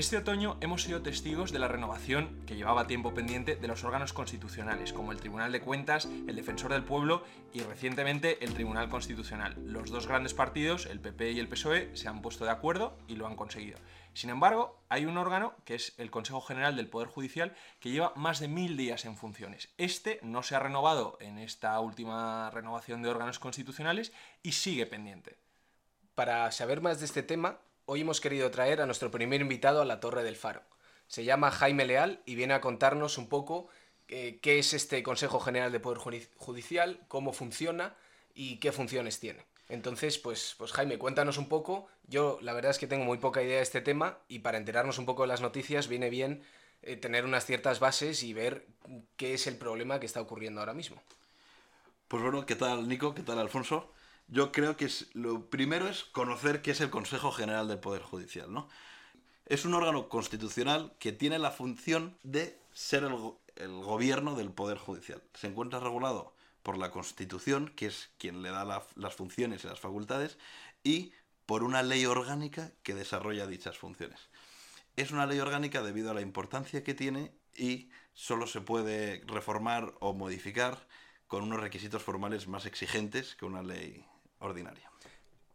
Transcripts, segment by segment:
Este otoño hemos sido testigos de la renovación que llevaba tiempo pendiente de los órganos constitucionales, como el Tribunal de Cuentas, el Defensor del Pueblo y recientemente el Tribunal Constitucional. Los dos grandes partidos, el PP y el PSOE, se han puesto de acuerdo y lo han conseguido. Sin embargo, hay un órgano, que es el Consejo General del Poder Judicial, que lleva más de mil días en funciones. Este no se ha renovado en esta última renovación de órganos constitucionales y sigue pendiente. Para saber más de este tema, hoy hemos querido traer a nuestro primer invitado a la Torre del Faro. Se llama Jaime Leal y viene a contarnos un poco eh, qué es este Consejo General de Poder Judicial, cómo funciona y qué funciones tiene. Entonces, pues, pues Jaime, cuéntanos un poco. Yo la verdad es que tengo muy poca idea de este tema y para enterarnos un poco de las noticias viene bien eh, tener unas ciertas bases y ver qué es el problema que está ocurriendo ahora mismo. Pues bueno, ¿qué tal Nico? ¿Qué tal Alfonso? Yo creo que es, lo primero es conocer qué es el Consejo General del Poder Judicial, ¿no? Es un órgano constitucional que tiene la función de ser el, el gobierno del Poder Judicial. Se encuentra regulado por la Constitución, que es quien le da las funciones y las facultades, y por una ley orgánica que desarrolla dichas funciones. Es una ley orgánica debido a la importancia que tiene y solo se puede reformar o modificar con unos requisitos formales más exigentes que una ley ordinaria.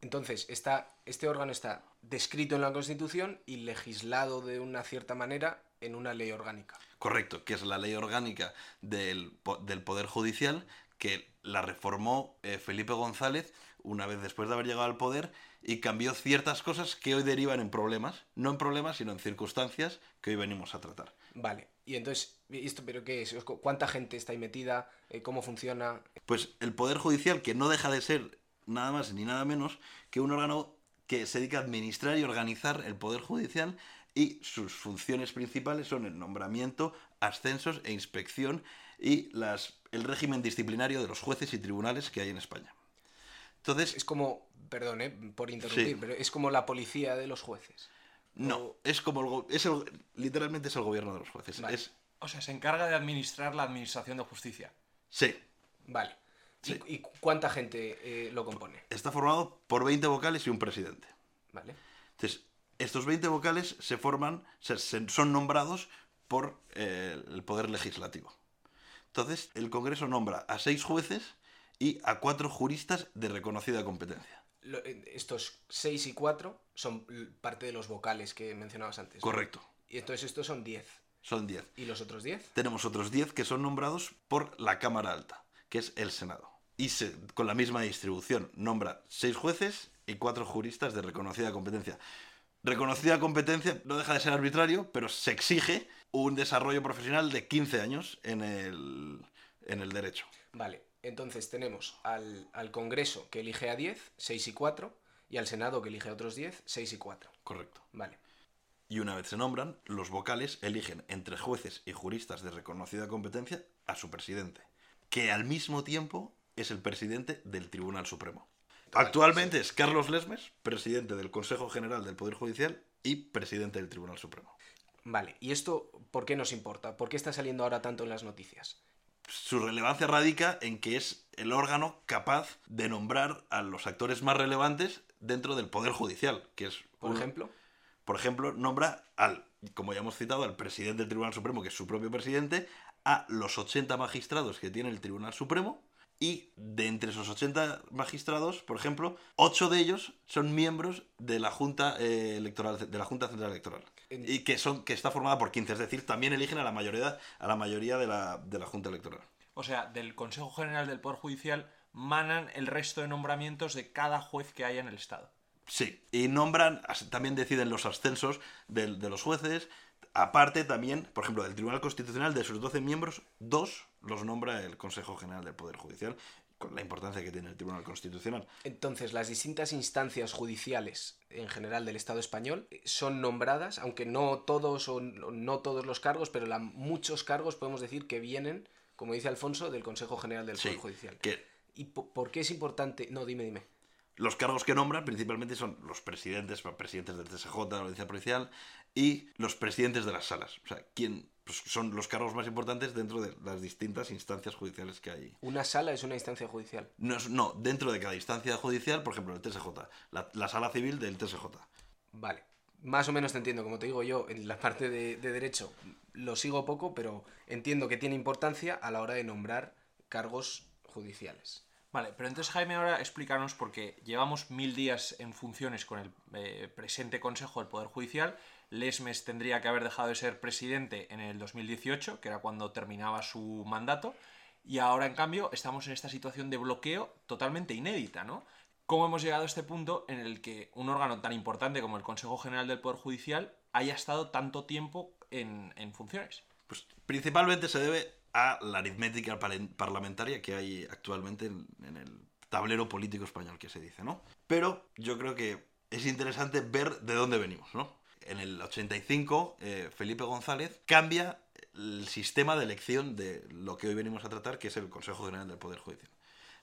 Entonces, está, este órgano está descrito en la Constitución y legislado de una cierta manera en una ley orgánica. Correcto, que es la ley orgánica del, del Poder Judicial, que la reformó eh, Felipe González una vez después de haber llegado al poder y cambió ciertas cosas que hoy derivan en problemas, no en problemas, sino en circunstancias que hoy venimos a tratar. Vale, y entonces, ¿esto pero qué es? ¿Cuánta gente está ahí metida? Eh, ¿Cómo funciona? Pues el Poder Judicial, que no deja de ser nada más ni nada menos que un órgano que se dedica a administrar y organizar el Poder Judicial y sus funciones principales son el nombramiento, ascensos e inspección y las, el régimen disciplinario de los jueces y tribunales que hay en España. Entonces, es como, perdón eh, por interrumpir, pero es como la policía de los jueces. No, es como el, es literalmente es el gobierno de los jueces. Es, o sea, se encarga de administrar la administración de justicia. Sí. Vale. ¿Y, cuánta gente eh, lo compone? Está formado por 20 vocales y un presidente. Vale. Entonces, estos 20 vocales se forman, son nombrados por eh, el Poder Legislativo. Entonces, el Congreso nombra a seis jueces y a cuatro juristas de reconocida competencia. Eh, estos seis y cuatro son parte de los vocales que mencionabas antes. Correcto. Y entonces estos son diez. Son diez. ¿Y los otros diez? Tenemos otros diez que son nombrados por la Cámara Alta, que es el Senado. Y se, con la misma distribución nombra seis jueces y cuatro juristas de reconocida competencia. Reconocida competencia no deja de ser arbitrario, pero se exige un desarrollo profesional de 15 años en el, en el derecho. Vale, entonces tenemos al, al, Congreso que elige a 10, 6 y 4, y al Senado que elige a otros 10, 6 y 4. Correcto. Vale. Y una vez se nombran, los vocales eligen entre jueces y juristas de reconocida competencia a su presidente, que al mismo tiempo es el presidente del Tribunal Supremo. Actualmente es Carlos Lesmes, presidente del Consejo General del Poder Judicial y presidente del Tribunal Supremo. Vale, ¿y esto por qué nos importa? ¿Por qué está saliendo ahora tanto en las noticias? Su relevancia radica en que es el órgano capaz de nombrar a los actores más relevantes dentro del Poder Judicial, que es... Por ejemplo. Por ejemplo, nombra al, como ya hemos citado, al presidente del Tribunal Supremo, que es su propio presidente, a los 80 magistrados que tiene el Tribunal Supremo, y de entre esos 80 magistrados, por ejemplo, 8 de ellos son miembros de la Junta eh, Electoral de la Junta Central Electoral y que son que está formada por 15, es decir, también eligen a la mayoría a la mayoría de la, de la Junta Electoral. O sea, del Consejo General del Poder Judicial manan el resto de nombramientos de cada juez que haya en el Estado. Sí, y nombran, también deciden los ascensos de, de los jueces, Aparte también, por ejemplo, del Tribunal Constitucional, de sus 12 miembros, dos los nombra el Consejo General del Poder Judicial, con la importancia que tiene el Tribunal Constitucional. Entonces, las distintas instancias judiciales en general del Estado español son nombradas, aunque no todos o no todos los cargos, pero la, muchos cargos podemos decir que vienen, como dice Alfonso, del Consejo General del Poder Judicial. ¿Y por qué es importante? No, dime, dime. Los cargos que nombran principalmente son los presidentes, presidentes del TSJ, de la Audiencia Policial, y los presidentes de las salas. O sea, quién pues, son los cargos más importantes dentro de las distintas instancias judiciales que hay. ¿Una sala es una instancia judicial? No, no dentro de cada instancia judicial, por ejemplo, el TSJ, la, sala civil del TSJ. Vale. Más o menos te entiendo, como te digo yo, en la parte de, de derecho lo sigo poco, pero entiendo que tiene importancia a la hora de nombrar cargos judiciales. Vale, pero entonces Jaime ahora explícanos porque llevamos mil días en funciones con el eh, presente Consejo del Poder Judicial. Lesmes tendría que haber dejado de ser presidente en el 2018, que era cuando terminaba su mandato, y ahora en cambio estamos en esta situación de bloqueo totalmente inédita, ¿no? ¿Cómo hemos llegado a este punto en el que un órgano tan importante como el Consejo General del Poder Judicial haya estado tanto tiempo en, funciones? Pues principalmente se debe a la aritmética parlamentaria que hay actualmente en, en el tablero político español que se dice, ¿no? Pero yo creo que es interesante ver de dónde venimos, ¿no? En el 85, eh, Felipe González cambia el sistema de elección de lo que hoy venimos a tratar, que es el Consejo General del Poder Judicial.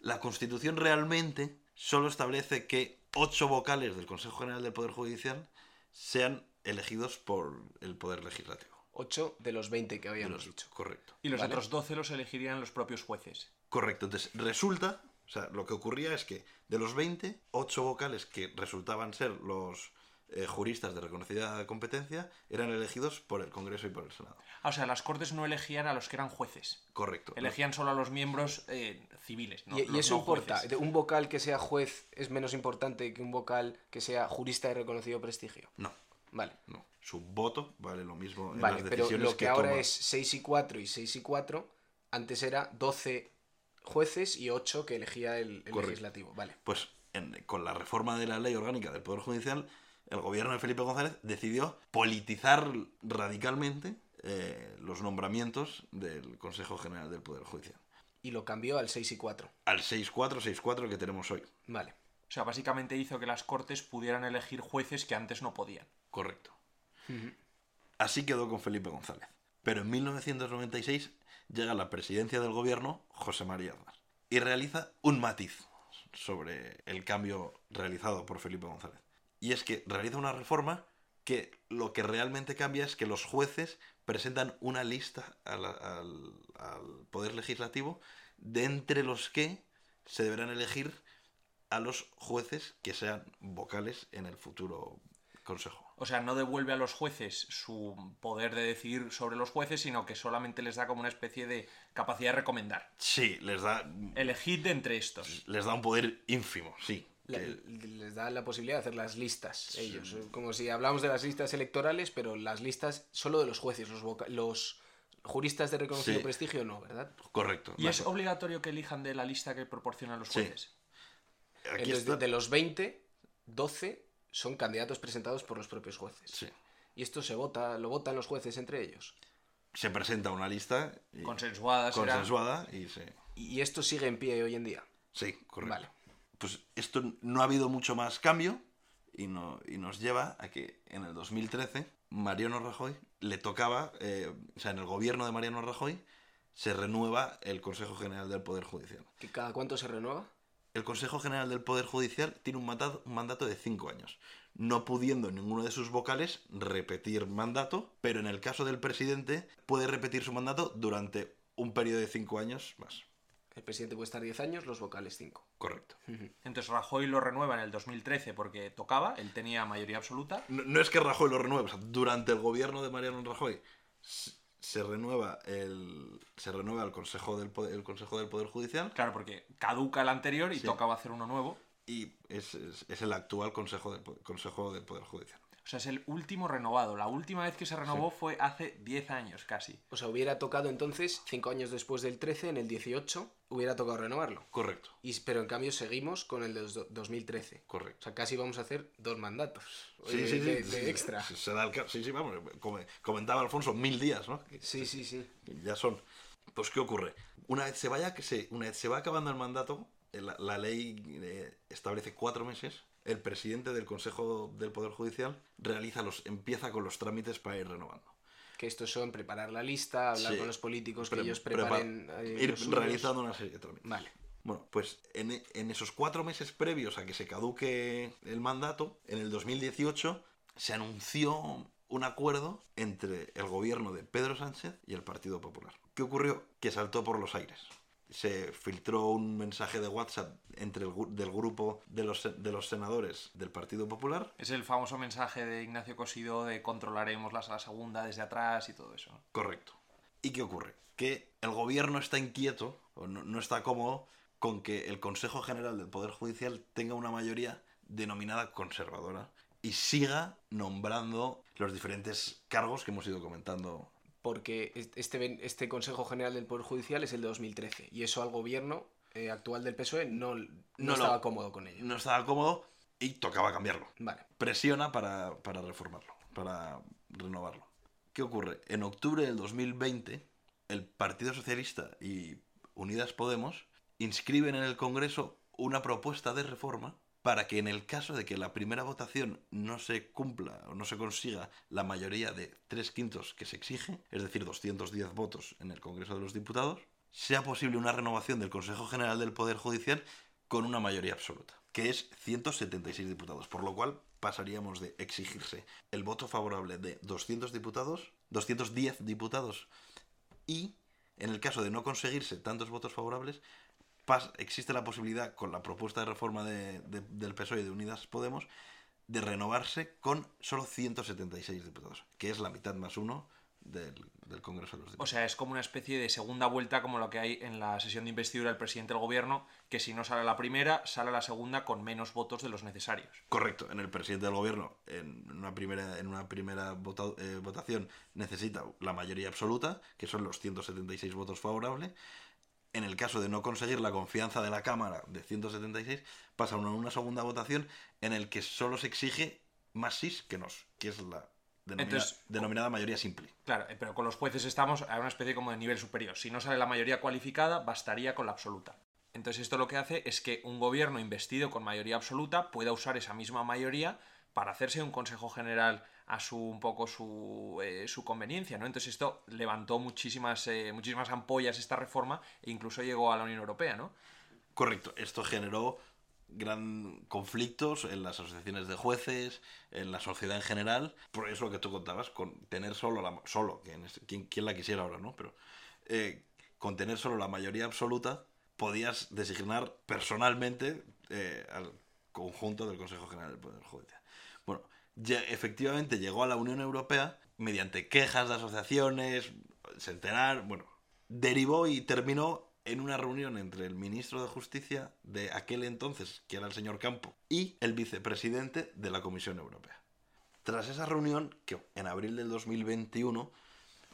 La Constitución realmente solo establece que ocho vocales del Consejo General del Poder Judicial sean elegidos por el Poder Legislativo. 8 de los 20 que habíamos los- dicho. Correcto. Y los Vale. otros 12 los elegirían los propios jueces. Correcto. Entonces, resulta, o sea, lo que ocurría es que de los 20, 8 vocales que resultaban ser los eh, juristas de reconocida competencia eran elegidos por el Congreso y por el Senado. Ah, o sea, las Cortes no elegían a los que eran jueces. Correcto. Elegían solo a los miembros eh, civiles. ¿no? y, eso no importa. jueces. ¿De ¿Un vocal que sea juez es menos importante que un vocal que sea jurista de reconocido prestigio? No, Vale. no. Su voto vale lo mismo en Vale, las pero decisiones lo que, ahora toma. es 6 y 4 y 6 y 4, antes era 12 jueces y 8 que elegía el, el Correcto. legislativo. Vale. Pues en- con la reforma de la ley orgánica del Poder Judicial, el gobierno de Felipe González decidió politizar radicalmente eh, los nombramientos del Consejo General del Poder Judicial. Y lo cambió al 6 y 4. Al 6-4, 6-4 que tenemos hoy. Vale. O sea, básicamente hizo que las Cortes pudieran elegir jueces que antes no podían. Correcto. Así quedó con Felipe González. Pero en 1996 llega a la presidencia del gobierno José María Aznar y realiza un matiz sobre el cambio realizado por Felipe González. Y es que realiza una reforma que lo que realmente cambia es que los jueces presentan una lista al Poder Legislativo de entre los que se deberán elegir a los jueces que sean vocales en el futuro Consejo. O sea, no devuelve a los jueces su poder de decidir sobre los jueces, sino que solamente les da como una especie de capacidad de recomendar. Sí, les da, Elegid de entre estos. les da un poder ínfimo, sí. La- les da la posibilidad de hacer las listas ellos. Como si hablamos de las listas electorales, pero las listas solo de los jueces, los, voca- los juristas de reconocido Sí. prestigio no, ¿verdad? correcto. ¿Y es obligatorio que elijan de la lista que proporcionan los Sí. jueces? aquí Entonces, está- de, de los 20, 12 son candidatos presentados por los propios jueces. sí. Y esto se vota, lo votan los jueces entre ellos. Se presenta una lista y- Consensuada será. consensuada y se... Y esto sigue en pie hoy en día. Sí, correcto. Vale. Pues esto no ha habido mucho más cambio y, no, y nos lleva a que en el 2013 Mariano Rajoy le tocaba, eh, o sea, en el gobierno de Mariano Rajoy se renueva el Consejo General del Poder Judicial. ¿Que cada cuánto se renueva? El Consejo General del Poder Judicial tiene un mandato, un mandato de cinco años, no pudiendo ninguno de sus vocales repetir mandato, pero en el caso del presidente puede repetir su mandato durante un periodo de cinco años más. El presidente puede estar 10 años, los vocales 5. Correcto. Entonces Rajoy lo renueva en el 2013 porque tocaba, él tenía mayoría absoluta. No, no es que Rajoy lo renueve, o sea, durante el gobierno de Mariano Rajoy se, se renueva el se renueva el Consejo del Poder, el Consejo del Poder Judicial Claro, porque caduca el anterior y Sí. tocaba hacer uno nuevo. y es, es- es el actual Consejo del, Consejo del Poder Judicial. O sea, es el último renovado. La última vez que se renovó fue hace 10 años casi. O sea, hubiera tocado entonces, 5 años después del 13, en el 18, hubiera tocado renovarlo. Correcto, Y, pero en cambio seguimos con el de dos- 2013. O correcto. sea, casi vamos a hacer dos mandatos. Sí, de, sí, sí. de- sí, de sí, extra. sí, se da el sí, sí, vamos. come- comentaba Alfonso, mil días, ¿no? Sí, sí, sí. ya son. Pues, ¿qué ocurre? Una vez se vaya, que se, una vez se va acabando el mandato, eh, la, la ley eh, establece cuatro meses. El presidente del Consejo del Poder Judicial realiza los, empieza con los trámites para ir renovando. Que estos son preparar la lista, hablar Sí. con los políticos, que Pre- ellos prepa- preparen. eh, ir realizando una serie de trámites. Vale. Bueno, pues en, en esos cuatro meses previos a que se caduque el mandato, en el 2018 se anunció un acuerdo entre el gobierno de Pedro Sánchez y el Partido Popular. ¿Qué ocurrió? Que saltó por los aires. Se filtró un mensaje de WhatsApp entre el, del grupo de los, de los senadores del Partido Popular. Es el famoso mensaje de Ignacio Cosido de controlaremos la sala segunda desde atrás y todo eso. Correcto. ¿Y qué ocurre? Que el gobierno está inquieto, o no, no está cómodo, con que el Consejo General del Poder Judicial tenga una mayoría denominada conservadora y siga nombrando los diferentes cargos que hemos ido comentando porque este, este Consejo General del Poder Judicial es el de 2013 y eso al gobierno eh, actual del PSOE no, no, estaba cómodo con ello. No estaba cómodo y tocaba cambiarlo. Vale. Presiona para, para reformarlo, para renovarlo. ¿Qué ocurre? En octubre del 2020, el Partido Socialista y Unidas Podemos inscriben en el Congreso una propuesta de reforma para que en el caso de que la primera votación no se cumpla o no se consiga la mayoría de tres quintos que se exige, es decir, 210 votos en el Congreso de los Diputados, sea posible una renovación del Consejo General del Poder Judicial con una mayoría absoluta, que es 176 diputados, por lo cual pasaríamos de exigirse el voto favorable de 200 diputados, 210 diputados y en el caso de no conseguirse tantos votos favorables, existe la posibilidad, con la propuesta de reforma del PSOE y de Unidas Podemos, de renovarse con solo 176 diputados, que es la mitad más uno del, Congreso de los Diputados. O sea, es como una especie de segunda vuelta como lo que hay en la sesión de investidura del presidente del gobierno, que si no sale la primera, sale la segunda con menos votos de los necesarios. Correcto, en el presidente del gobierno, en una primera, en una primera eh, votación necesita la mayoría absoluta, que son los 176 votos favorables, en el caso de no conseguir la confianza de la Cámara de 176, pasa a una segunda votación en el que solo se exige más sís que nos, que es la denominada, mayoría simple. Claro, eh, pero con los jueces estamos a una especie como de nivel superior. Si no sale la mayoría cualificada, bastaría con la absoluta. Entonces esto lo que hace es que un gobierno investido con mayoría absoluta pueda usar esa misma mayoría para hacerse un Consejo General a su un poco su, eh, su conveniencia, ¿no? Entonces esto levantó muchísimas, eh, muchísimas ampollas esta reforma e incluso llegó a la Unión Europea, ¿no? Correcto, esto generó gran conflictos en las asociaciones de jueces, en la sociedad en general, por eso que tú contabas, con tener solo la solo, quien, quien la quisiera ahora, ¿no? Pero eh, con tener solo la mayoría absoluta, podías designar personalmente al conjunto del Consejo General del Poder Judicial. Bueno, efectivamente llegó a la Unión Europea mediante quejas de asociaciones, centenar, bueno, derivó y terminó en una reunión entre el ministro de Justicia de aquel entonces, que era el señor Campo, y el vicepresidente de la Comisión Europea. Tras esa reunión, que en abril del 2021,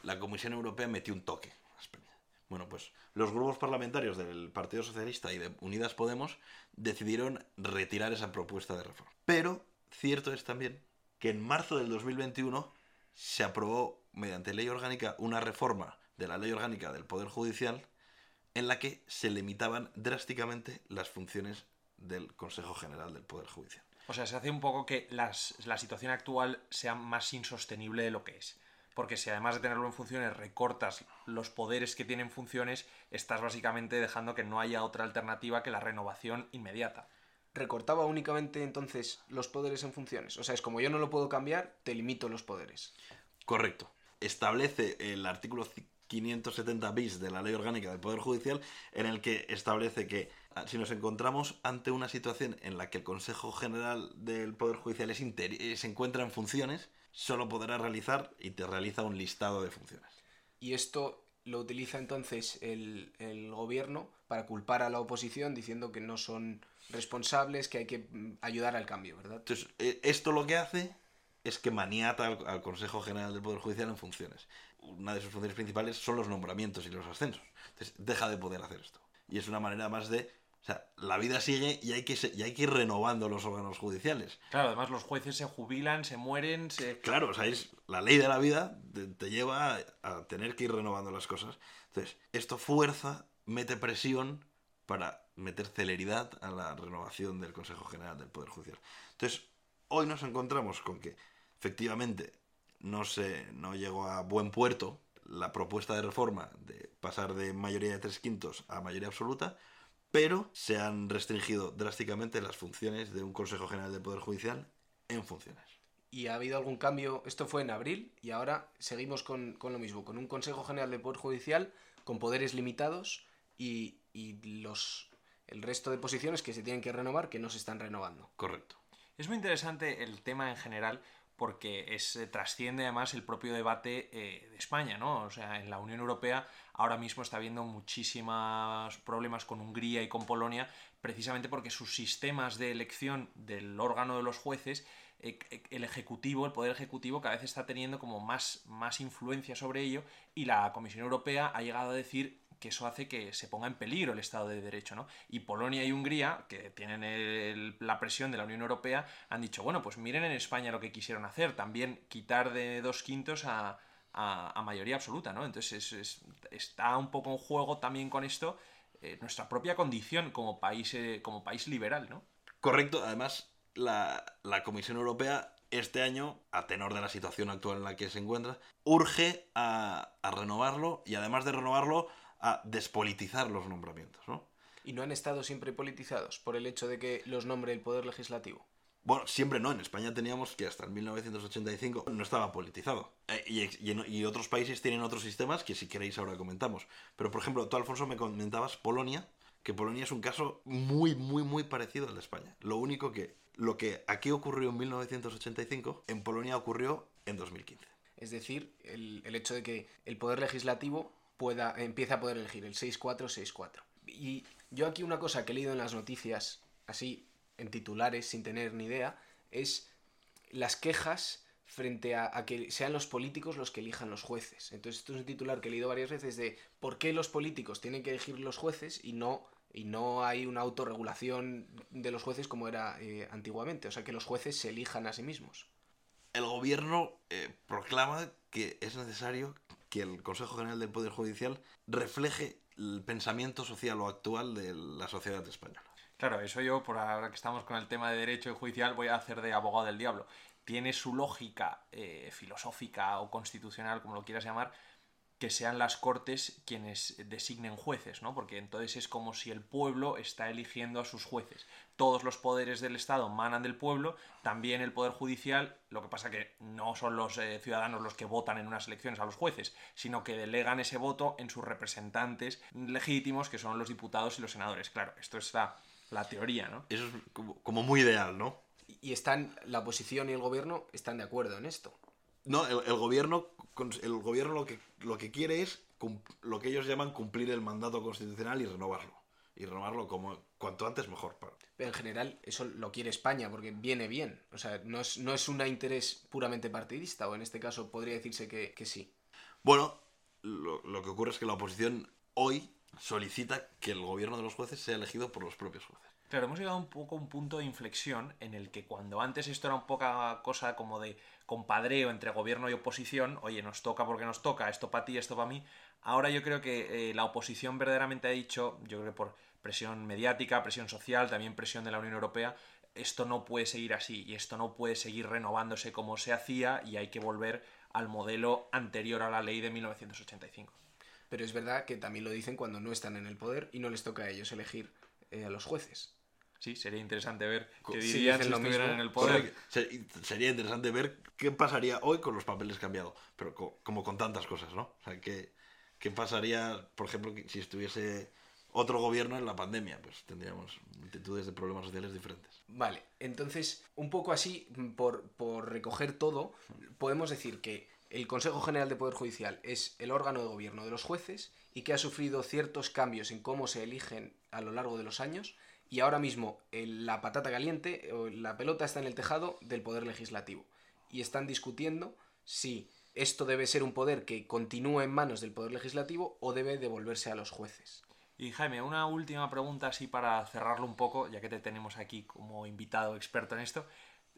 la Comisión Europea metió un toque. Bueno, pues los grupos parlamentarios del Partido Socialista y de Unidas Podemos decidieron retirar esa propuesta de reforma. Pero cierto es también que en marzo del 2021 se aprobó mediante ley orgánica una reforma de la ley orgánica del Poder Judicial en la que se limitaban drásticamente las funciones del Consejo General del Poder Judicial. O sea, se hace un poco que la situación actual sea más insostenible de lo que es. Porque si además de tenerlo en funciones recortas los poderes que tienen funciones, estás básicamente dejando que no haya otra alternativa que la renovación inmediata recortaba únicamente entonces los poderes en funciones. O sea, es como yo no lo puedo cambiar, te limito los poderes. Correcto. Establece el artículo 570 bis de la Ley Orgánica del Poder Judicial en el que establece que ah, si nos encontramos ante una situación en la que el Consejo General del Poder Judicial es eh, se encuentra en funciones, solo podrá realizar y te realiza un listado de funciones. Y esto lo utiliza entonces el, el gobierno para culpar a la oposición diciendo que no son responsables, que hay que mm, ayudar al cambio, ¿verdad? Entonces, eh, esto lo que hace es que maniata al, Consejo General del Poder Judicial en funciones. Una de sus funciones principales son los nombramientos y los ascensos. Entonces, deja de poder hacer esto. Y es una manera más de... O sea, la vida sigue y hay que, y hay que ir renovando los órganos judiciales. Claro, además los jueces se jubilan, se mueren, se... Claro, o sea, es, la ley de la vida te lleva a tener que ir renovando las cosas. Entonces, esto fuerza, mete presión para meter celeridad a la renovación del Consejo General del Poder Judicial. Entonces, hoy nos encontramos con que efectivamente no, se, no llegó a buen puerto la propuesta de reforma de pasar de mayoría de tres quintos a mayoría absoluta, pero se han restringido drásticamente las funciones de un Consejo General del Poder Judicial en funciones. ¿Y ha habido algún cambio? Esto fue en abril y ahora seguimos con, con lo mismo, con un Consejo General del Poder Judicial con poderes limitados y, y los, el resto de posiciones que se tienen que renovar que no se están renovando. Correcto. Es muy interesante el tema en general porque es, eh, trasciende además el propio debate eh, de España, ¿no? O sea, en la Unión Europea ahora mismo está habiendo muchísimos problemas con Hungría y con Polonia, precisamente porque sus sistemas de elección del órgano de los jueces, eh, el Ejecutivo, el Poder Ejecutivo, cada vez está teniendo como más, más influencia sobre ello y la Comisión Europea ha llegado a decir que eso hace que se ponga en peligro el Estado de Derecho, ¿no? Y Polonia y Hungría, que tienen la presión de la Unión Europea, han dicho, bueno, pues miren en España lo que quisieron hacer, también quitar de dos quintos a, a- mayoría absoluta, ¿no? Entonces es- es- está un poco en juego también con esto eh, nuestra propia condición como país, eh, como país liberal, ¿no? Correcto, además la, la Comisión Europea este año, a tenor de la situación actual en la que se encuentra, urge a renovarlo y además de renovarlo, a despolitizar los nombramientos, ¿no? Y no han estado siempre politizados por el hecho de que los nombre el Poder Legislativo. Bueno, siempre no. En España teníamos que hasta el 1985 no estaba politizado. Eh, y, otros países tienen otros sistemas que si queréis ahora comentamos. Pero, por ejemplo, tú, Alfonso, me comentabas Polonia, que Polonia es un caso muy, muy, muy parecido al de España. Lo único que lo que aquí ocurrió en 1985, en Polonia ocurrió en 2015. Es decir, el, el hecho de que el Poder Legislativo pueda, empieza a poder elegir el 6-4-6-4. Y yo aquí una cosa que he leído en las noticias, así en titulares, sin tener ni idea, es las quejas frente a, a que sean los políticos los que elijan los jueces. Entonces, esto es un titular que he leído varias veces de por qué los políticos tienen que elegir los jueces y no, y no hay una autorregulación de los jueces como era eh, antiguamente. O sea, que los jueces se elijan a sí mismos. El gobierno eh, proclama que es necesario que el Consejo General del Poder Judicial refleje el pensamiento social o actual de la sociedad española. Claro, eso yo, por ahora que estamos con el tema de derecho y judicial, voy a hacer de abogado del diablo. Tiene su lógica eh, filosófica o constitucional, como lo quieras llamar, que sean las cortes quienes designen jueces, ¿no? Porque entonces es como si el pueblo está eligiendo a sus jueces. Todos los poderes del Estado manan del pueblo, también el poder judicial, lo que pasa que no son los eh, ciudadanos los que votan en unas elecciones a los jueces, sino que delegan ese voto en sus representantes legítimos, que son los diputados y los senadores. Claro, esto es la, la teoría, ¿no? Eso es como, como muy ideal, ¿no? Y están, la oposición y el gobierno están de acuerdo en esto. No, el, el gobierno, el gobierno lo que, lo que quiere es lo que ellos llaman cumplir el mandato constitucional y renovarlo. Y renovarlo como cuanto antes mejor. Pero en general eso lo quiere España porque viene bien. O sea, no es, no es un interés puramente partidista, o en este caso podría decirse que, que sí. Bueno, lo, lo que ocurre es que la oposición hoy solicita que el gobierno de los jueces sea elegido por los propios jueces. Claro, hemos llegado un poco a un punto de inflexión en el que cuando antes esto era un poca cosa como de compadreo entre gobierno y oposición, oye, nos toca porque nos toca, esto para ti, esto para mí, ahora yo creo que eh, la oposición verdaderamente ha dicho, yo creo que por presión mediática, presión social, también presión de la Unión Europea, esto no puede seguir así y esto no puede seguir renovándose como se hacía y hay que volver al modelo anterior a la ley de 1985. Pero es verdad que también lo dicen cuando no están en el poder y no les toca a ellos elegir eh, a los jueces. Sí, sería interesante ver qué Sí, dirían dicen si lo estuvieran mismo. en el poder. Correcto. Sería interesante ver qué pasaría hoy con los papeles cambiados, pero co- como con tantas cosas, ¿no? O sea, qué, qué pasaría, por ejemplo, si estuviese otro gobierno en la pandemia, pues tendríamos multitudes de problemas sociales diferentes. Vale, entonces, un poco así, por, por recoger todo, podemos decir que el Consejo General de Poder Judicial es el órgano de gobierno de los jueces y que ha sufrido ciertos cambios en cómo se eligen a lo largo de los años y ahora mismo la patata caliente o la pelota está en el tejado del Poder Legislativo y están discutiendo si esto debe ser un poder que continúe en manos del Poder Legislativo o debe devolverse a los jueces. Y Jaime, una última pregunta así para cerrarlo un poco, ya que te tenemos aquí como invitado experto en esto.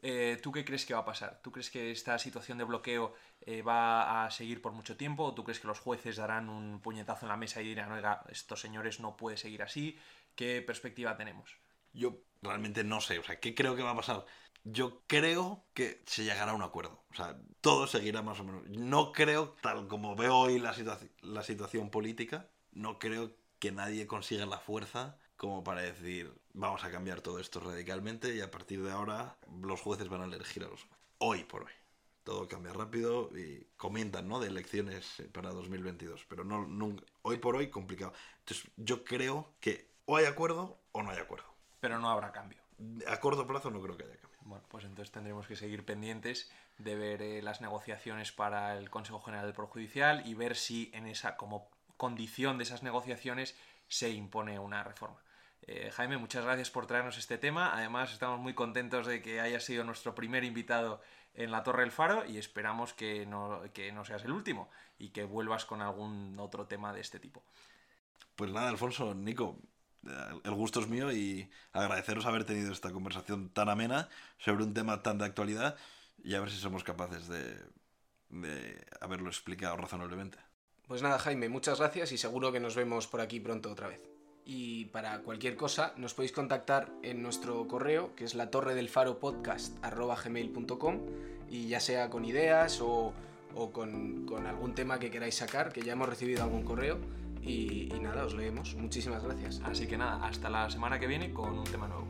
Eh, ¿Tú qué crees que va a pasar? ¿Tú crees que esta situación de bloqueo eh, va a seguir por mucho tiempo? ¿O tú crees que los jueces darán un puñetazo en la mesa y dirán, oiga, estos señores no puede seguir así? ¿Qué perspectiva tenemos? Yo realmente no sé, o sea, ¿qué creo que va a pasar? Yo creo que se llegará a un acuerdo. O sea, todo seguirá más o menos. No creo, tal como veo hoy la, situa- la situación política, no creo que nadie consiga la fuerza como para decir, vamos a cambiar todo esto radicalmente y a partir de ahora los jueces van a elegir a los jueces. Hoy por hoy. todo cambia rápido y comentan, ¿no? De elecciones para 2022, pero no, hoy por hoy complicado. Entonces, yo creo que o hay acuerdo o no hay acuerdo. Pero no habrá cambio. A corto plazo no creo que haya cambio. Bueno, pues entonces tendremos que seguir pendientes de ver eh, las negociaciones para el Consejo General del Poder Judicial y ver si en esa, como condición de esas negociaciones, se impone una reforma. Eh, Jaime, muchas gracias por traernos este tema. Además, estamos muy contentos de que haya sido nuestro primer invitado en la Torre del Faro y esperamos que no, que no seas el último y que vuelvas con algún otro tema de este tipo. Pues nada, Alfonso, Nico, el gusto es mío y agradeceros haber tenido esta conversación tan amena sobre un tema tan de actualidad y a ver si somos capaces de, haberlo explicado razonablemente. Pues nada, Jaime, muchas gracias y seguro que nos vemos por aquí pronto otra vez. Y para cualquier cosa nos podéis contactar en nuestro correo, que es la torre del faro podcast y ya sea con ideas o, o con, con algún tema que queráis sacar, que ya hemos recibido algún correo. Y, nada, os leemos. Muchísimas gracias. Así que nada, hasta la semana que viene con un tema nuevo.